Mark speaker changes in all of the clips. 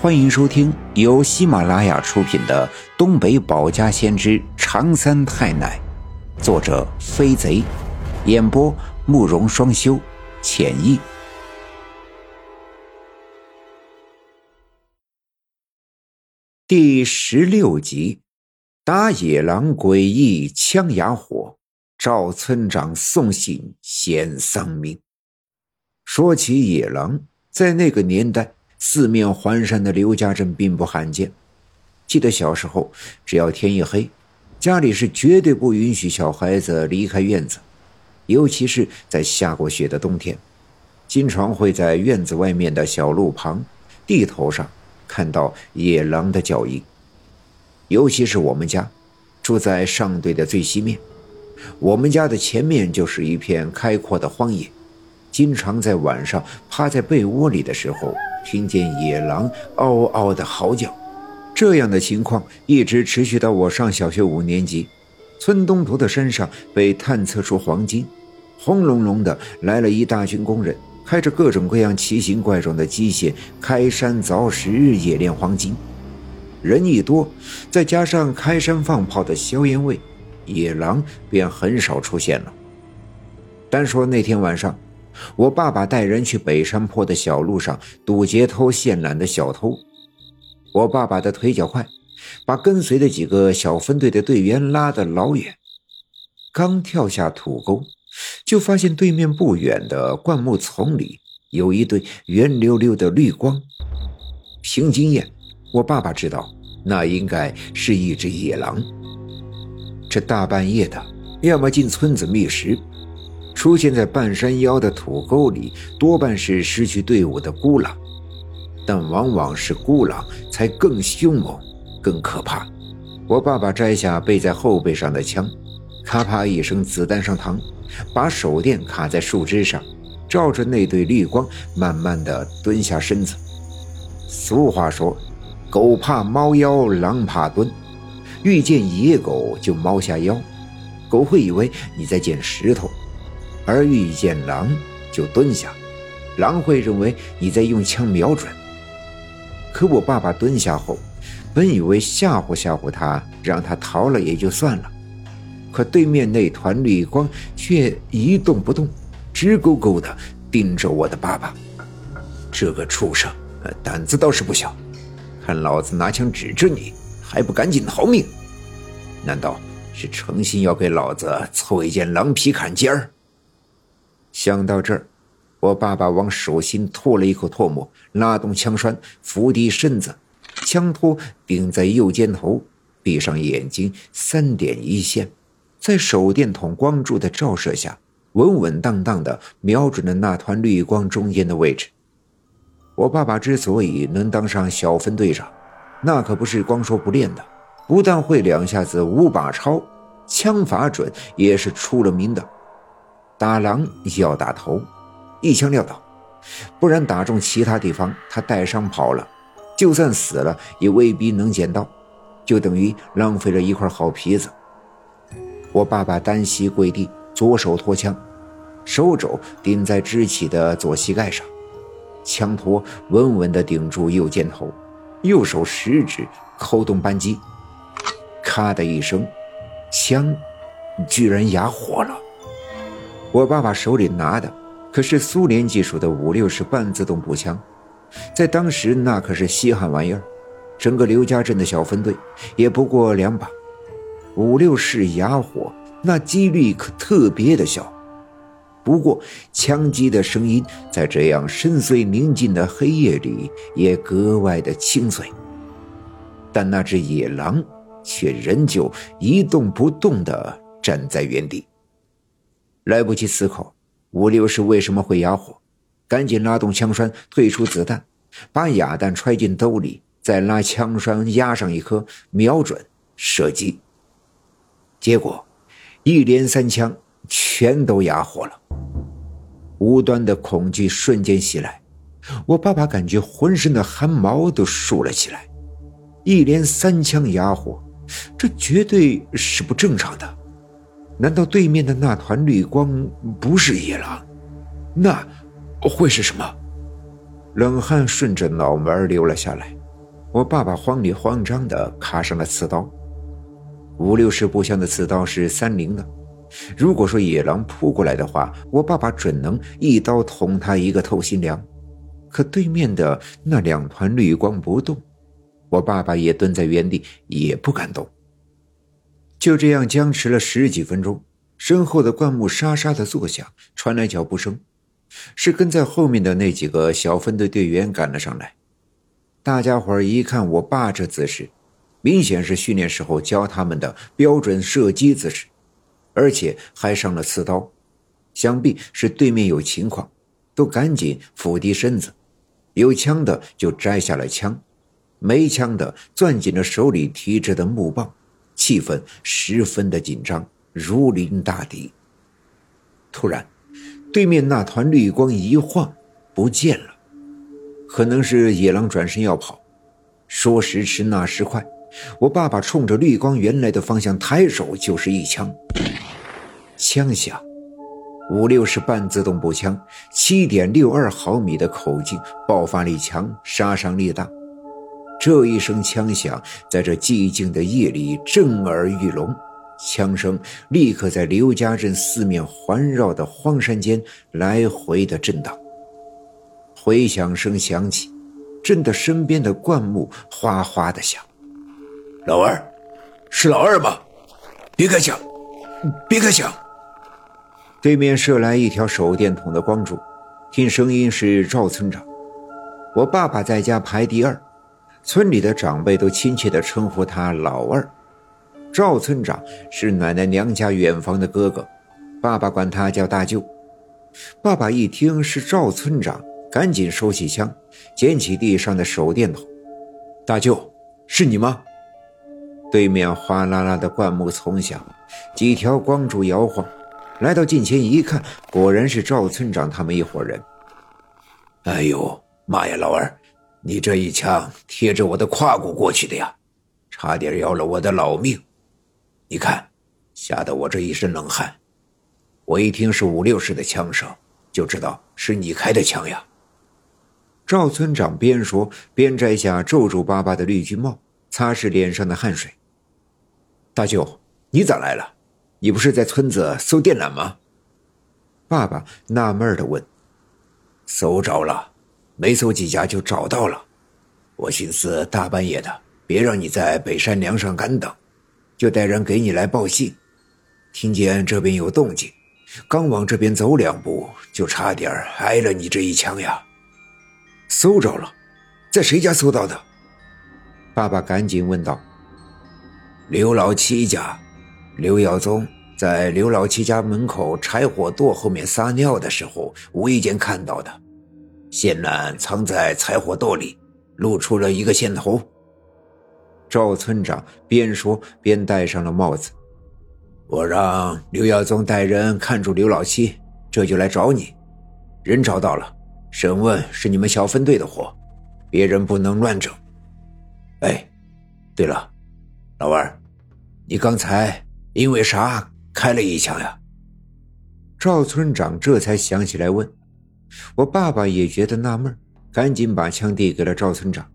Speaker 1: 欢迎收听由喜马拉雅出品的《东北保家先知长三太奶》，作者飞贼，演播慕容双修，浅意。第十六集：打野狼诡异枪哑火，赵村长送信显丧命。说起野狼，在那个年代。四面环山的刘家镇并不罕见。记得小时候，只要天一黑，家里是绝对不允许小孩子离开院子，尤其是在下过雪的冬天，经常会在院子外面的小路旁、地头上看到野狼的脚印。尤其是我们家，住在上队的最西面，我们家的前面就是一片开阔的荒野，经常在晚上趴在被窝里的时候。听见野狼嗷嗷的嚎叫，这样的情况一直持续到我上小学五年级。村东头的山上被探测出黄金，轰隆隆的来了一大群工人，开着各种各样奇形怪状的机械开山凿石冶炼黄金。人一多，再加上开山放炮的硝烟味，野狼便很少出现了。单说那天晚上。我爸爸带人去北山坡的小路上堵截偷线缆的小偷。我爸爸的腿脚快，把跟随的几个小分队的队员拉得老远。刚跳下土沟，就发现对面不远的灌木丛里有一对圆溜溜的绿光。凭经验，我爸爸知道那应该是一只野狼。这大半夜的，要么进村子觅食。出现在半山腰的土沟里，多半是失去队伍的孤狼，但往往是孤狼才更凶猛、更可怕。我爸爸摘下背在后背上的枪，咔啪一声，子弹上膛，把手电卡在树枝上，照着那对绿光，慢慢的蹲下身子。俗话说：“狗怕猫腰，狼怕蹲。”遇见野狗就猫下腰，狗会以为你在捡石头。而遇见狼就蹲下，狼会认为你在用枪瞄准。可我爸爸蹲下后，本以为吓唬吓唬他，让他逃了也就算了，可对面那团绿光却一动不动，直勾勾的盯着我的爸爸。这个畜生，胆子倒是不小，看老子拿枪指着你，还不赶紧逃命？难道是诚心要给老子凑一件狼皮坎肩儿？想到这儿，我爸爸往手心吐了一口唾沫，拉动枪栓，伏低身子，枪托顶在右肩头，闭上眼睛，三点一线，在手电筒光柱的照射下，稳稳当当的瞄准了那团绿光中间的位置。我爸爸之所以能当上小分队长，那可不是光说不练的，不但会两下子五把抄，枪法准也是出了名的。打狼要打头，一枪撂倒，不然打中其他地方，他带伤跑了，就算死了也未必能捡到，就等于浪费了一块好皮子。我爸爸单膝跪地，左手托枪，手肘顶在支起的左膝盖上，枪托稳稳地顶住右肩头，右手食指扣动扳机，咔的一声，枪居然哑火了。我爸爸手里拿的可是苏联技术的五六式半自动步枪，在当时那可是稀罕玩意儿，整个刘家镇的小分队也不过两把，五六式哑火，那几率可特别的小。不过枪击的声音在这样深邃宁静的黑夜里也格外的清脆，但那只野狼却仍旧一动不动地站在原地。来不及思考五六式为什么会哑火，赶紧拉动枪栓，退出子弹，把哑弹揣进兜里，再拉枪栓压上一颗，瞄准射击。结果一连三枪全都哑火了。无端的恐惧瞬间袭来，我爸爸感觉浑身的汗毛都竖了起来。一连三枪哑火，这绝对是不正常的。难道对面的那团绿光不是野狼？那会是什么？冷汗顺着脑门流了下来，我爸爸慌里慌张地卡上了刺刀。五六十步枪的刺刀是三零的，如果说野狼扑过来的话，我爸爸准能一刀捅他一个透心凉。可对面的那两团绿光不动，我爸爸也蹲在原地，也不敢动。就这样僵持了十几分钟，身后的灌木沙沙的作响，传来脚步声，是跟在后面的那几个小分队队员赶了上来。大家伙一看我爸这姿势，明显是训练时候教他们的标准射击姿势，而且还上了刺刀，想必是对面有情况，都赶紧俯低身子，有枪的就摘下了枪，没枪的攥紧了手里提着的木棒，气氛十分的紧张，如临大敌。突然，对面那团绿光一晃，不见了。可能是野狼转身要跑，说时迟那时快，我爸爸冲着绿光原来的方向抬手就是一枪。枪响，五六式半自动步枪，七点六二毫米的口径，爆发力强，杀伤力大。这一声枪响，在这寂静的夜里震耳欲聋，枪声立刻在刘家镇四面环绕的荒山间来回的震荡。回响声响起，震得身边的灌木哗哗的响。
Speaker 2: 老二，是老二吗？别开枪，别开枪！
Speaker 1: 对面射来一条手电筒的光柱，听声音是赵村长。我爸爸在家排第二，村里的长辈都亲切地称呼他老二。赵村长是奶奶娘家远房的哥哥，爸爸管他叫大舅。爸爸一听是赵村长。赶紧收起枪，捡起地上的手电筒。
Speaker 2: 大舅，是你吗？
Speaker 1: 对面哗啦啦的灌木丛响，几条光柱摇晃。来到近前一看，果然是赵村长他们一伙人。
Speaker 2: 哎呦妈呀，老二，你这一枪贴着我的胯骨过去的呀，差点要了我的老命。你看，吓得我这一身冷汗。我一听是五六式的枪声，就知道是你开的枪呀。
Speaker 1: 赵村长边说边摘下皱皱巴巴的绿军帽，擦拭脸上的汗水。
Speaker 2: 大舅，你咋来了？你不是在村子搜电缆吗？
Speaker 1: 爸爸纳闷的问。
Speaker 2: 搜着了，没搜几家就找到了。我寻思大半夜的，别让你在北山梁上干等，就带人给你来报信。听见这边有动静，刚往这边走两步，就差点挨了你这一枪呀。搜着了，在谁家搜到的？
Speaker 1: 爸爸赶紧问道。
Speaker 2: 刘老七家，刘耀宗在刘老七家门口柴火垛后面撒尿的时候，无意间看到的。线缆藏在柴火垛里，露出了一个线头。
Speaker 1: 赵村长边说边戴上了帽子。
Speaker 2: 我让刘耀宗带人看住刘老七，这就来找你，人找到了。审问是你们小分队的活，别人不能乱整。哎，对了，老二，你刚才因为啥开了一枪呀？
Speaker 1: 赵村长这才想起来问。我爸爸也觉得纳闷，赶紧把枪递给了赵村长，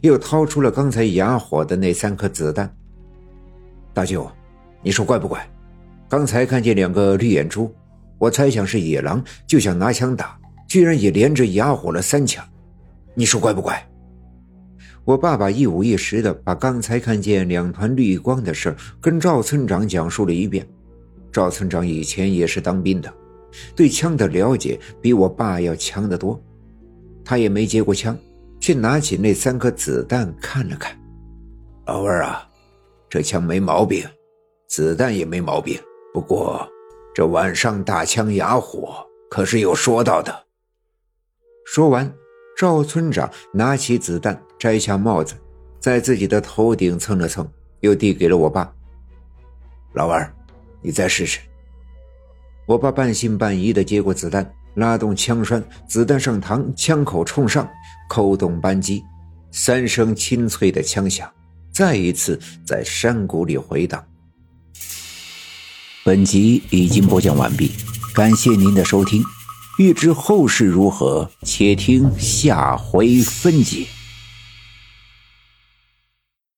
Speaker 1: 又掏出了刚才哑火的那三颗子弹。
Speaker 2: 大舅，你说怪不怪？刚才看见两个绿眼珠，我猜想是野狼，就想拿枪打。居然也连着哑火了三枪，你说怪不怪？
Speaker 1: 我爸爸一五一十的把刚才看见两团绿光的事跟赵村长讲述了一遍。赵村长以前也是当兵的，对枪的了解比我爸要强得多。他也没接过枪，却拿起那三颗子弹看了看。
Speaker 2: 老二啊，这枪没毛病，子弹也没毛病。不过这晚上大枪哑火可是有说到的。
Speaker 1: 说完，赵村长拿起子弹，摘下帽子，在自己的头顶蹭了蹭，又递给了我爸。
Speaker 2: 老二，你再试试。
Speaker 1: 我爸半信半疑的接过子弹，拉动枪栓，子弹上膛，枪口冲上，扣动扳机，三声清脆的枪响，再一次在山谷里回荡。
Speaker 3: 本集已经播讲完毕，感谢您的收听。欲知后事如何，且听下回分解。